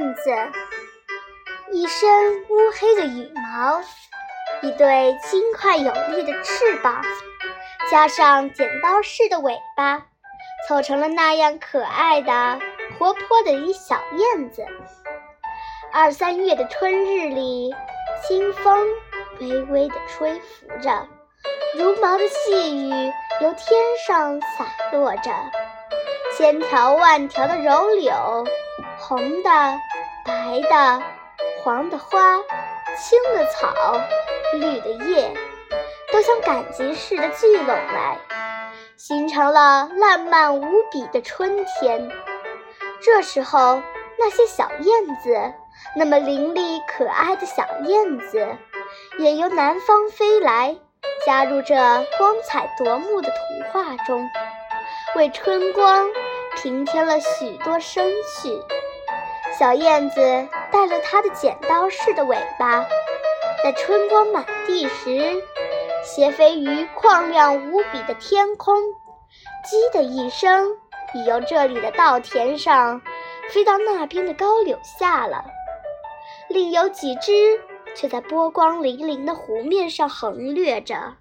燕子，一身乌黑的羽毛，一对轻快有力的翅膀，加上剪刀似的尾巴，凑成了那样可爱的、活泼的一小燕子。二三月的春日里，清风微微的吹拂着，如毛的细雨由天上洒落着，千条万条的柔柳，红的、白的、黄的花，青的草，绿的叶，都像赶集似的聚拢来，形成了烂漫无比的春天。这时候，那些小燕子。那么伶俐可爱的小燕子，也由南方飞来，加入这光彩夺目的图画中，为春光平添了许多生趣。小燕子带了它的剪刀似的尾巴，在春光满地时，斜飞于旷亮无比的天空，叽的一声，已由这里的稻田上飞到那边的高柳下了。另有几只却在波光粼粼的湖面上横掠着，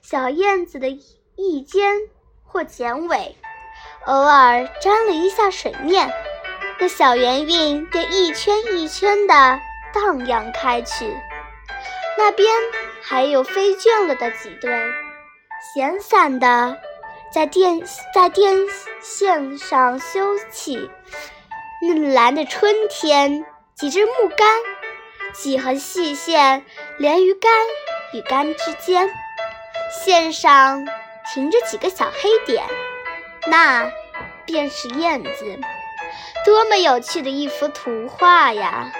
小燕子的翼尖或剪尾偶尔沾了一下水面，那小圆晕便一圈一圈地荡漾开去。那边还有飞倦了的几对，闲散的在电在电线上休憩。嫩蓝的春天。几只木杆，几横细线连于杆与杆之间，线上停着几个小黑点，那便是燕子。多么有趣的一幅图画呀！